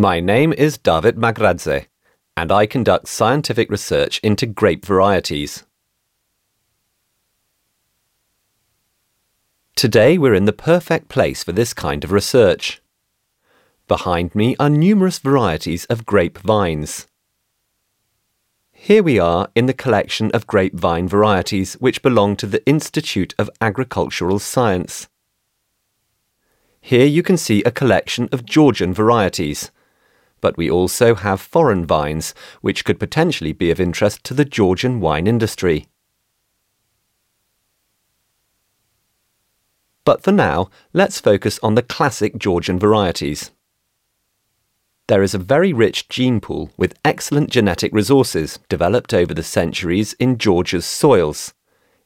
My name is David Magradze, and I conduct scientific research into grape varieties. Today we're in the perfect place for this kind of research. Behind me are numerous varieties of grape vines. Here we are in the collection of grapevine varieties which belong to the Institute of Agricultural Science. Here you can see a collection of Georgian varieties, but we also have foreign vines which could potentially be of interest to the Georgian wine industry. But for now, let's focus on the classic Georgian varieties. There is a very rich gene pool with excellent genetic resources developed over the centuries in Georgia's soils,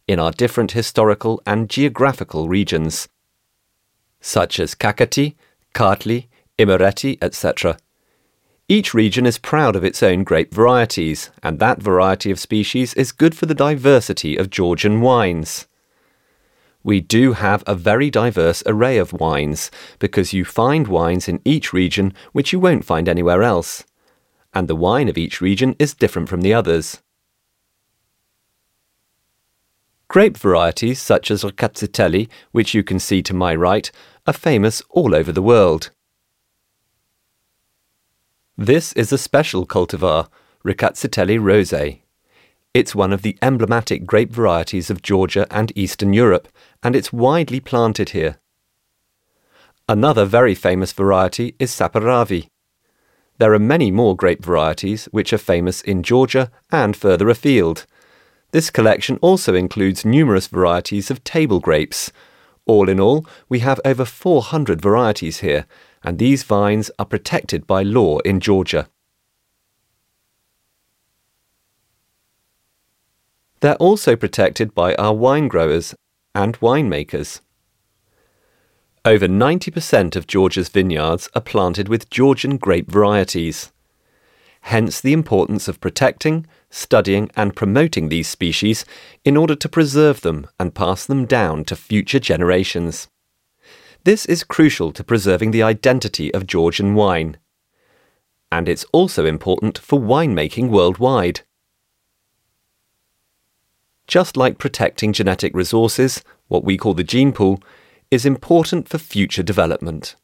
in our different historical and geographical regions, such as Kakheti, Kartli, Imereti, etc. Each region is proud of its own grape varieties, and that variety of species is good for the diversity of Georgian wines. We do have a very diverse array of wines because you find wines in each region which you won't find anywhere else. And the wine of each region is different from the others. Grape varieties such as Rkatsiteli, which you can see to my right, are famous all over the world. This is a special cultivar, Rkatsiteli rosé. It's one of the emblematic grape varieties of Georgia and Eastern Europe, and it's widely planted here. Another very famous variety is Saperavi. There are many more grape varieties which are famous in Georgia and further afield. This collection also includes numerous varieties of table grapes. All in all, we have over 400 varieties here, and these vines are protected by law in Georgia. They're also protected by our wine growers and winemakers. Over 90% of Georgia's vineyards are planted with Georgian grape varieties. Hence the importance of protecting, studying, and promoting these species in order to preserve them and pass them down to future generations. This is crucial to preserving the identity of Georgian wine. And it's also important for winemaking worldwide. Just like protecting genetic resources, what we call the gene pool, is important for future development.